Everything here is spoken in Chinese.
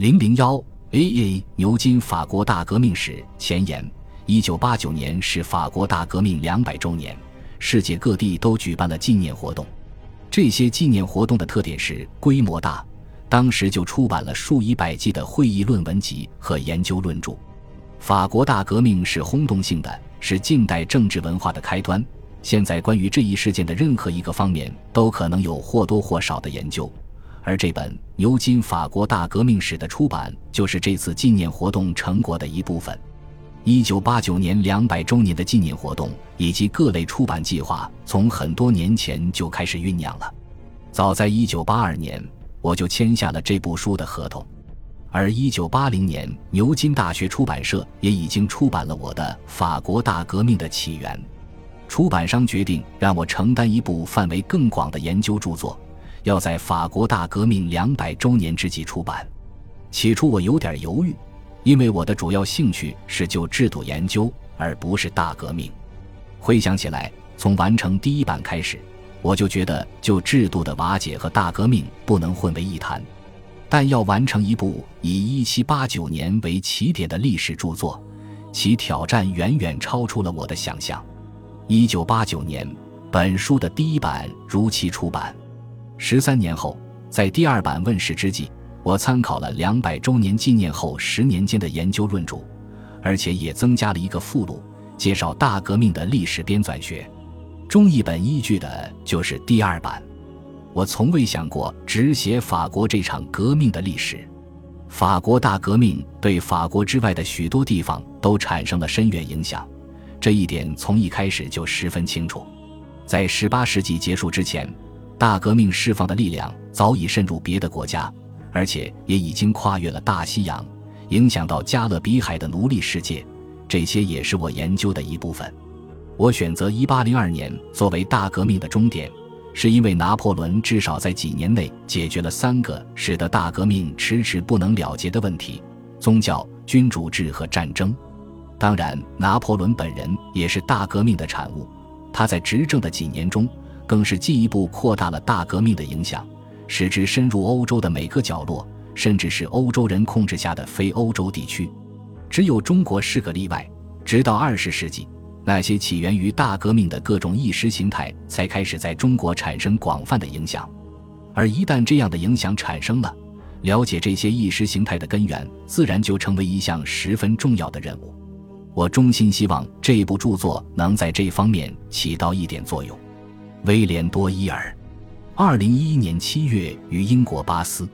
零零幺 A A 牛津法国大革命史前言：一九八九年是法国大革命两百周年，世界各地都举办了纪念活动。这些纪念活动的特点是规模大，当时就出版了数以百计的会议论文集和研究论著。法国大革命是轰动性的，是近代政治文化的开端。现在关于这一事件的任何一个方面，都可能有或多或少的研究。而这本牛津法国大革命史的出版，就是这次纪念活动成果的一部分。一九八九年两百周年的纪念活动以及各类出版计划，从很多年前就开始酝酿了。早在一九八二年，我就签下了这部书的合同，而一九八零年，牛津大学出版社也已经出版了我的《法国大革命的起源》。出版商决定让我承担一部范围更广的研究著作。要在法国大革命两百周年之际出版，起初我有点犹豫，因为我的主要兴趣是就制度研究，而不是大革命。回想起来，从完成第一版开始，我就觉得就制度的瓦解和大革命不能混为一谈。但要完成一部以一七八九年为起点的历史著作，其挑战远远超出了我的想象。一九八九年，本书的第一版如期出版。十三年后，在第二版问世之际，我参考了两百周年纪念后十年间的研究论著，而且也增加了一个附录，介绍大革命的历史编纂学。中译本依据的就是第二版。我从未想过只写法国这场革命的历史。法国大革命对法国之外的许多地方都产生了深远影响，这一点从一开始就十分清楚。在十八世纪结束之前。大革命释放的力量早已渗入别的国家，而且也已经跨越了大西洋，影响到加勒比海的奴隶世界。这些也是我研究的一部分。我选择1802年作为大革命的终点，是因为拿破仑至少在几年内解决了三个使得大革命迟迟不能了结的问题：宗教、君主制和战争。当然，拿破仑本人也是大革命的产物。他在执政的几年中。更是进一步扩大了大革命的影响，使之深入欧洲的每个角落，甚至是欧洲人控制下的非欧洲地区。只有中国是个例外。直到二十世纪，那些起源于大革命的各种意识形态才开始在中国产生广泛的影响。而一旦这样的影响产生了，了解这些意识形态的根源，自然就成为一项十分重要的任务。我衷心希望这部著作能在这方面起到一点作用。威廉多伊尔，二零一一年七月于英国巴斯。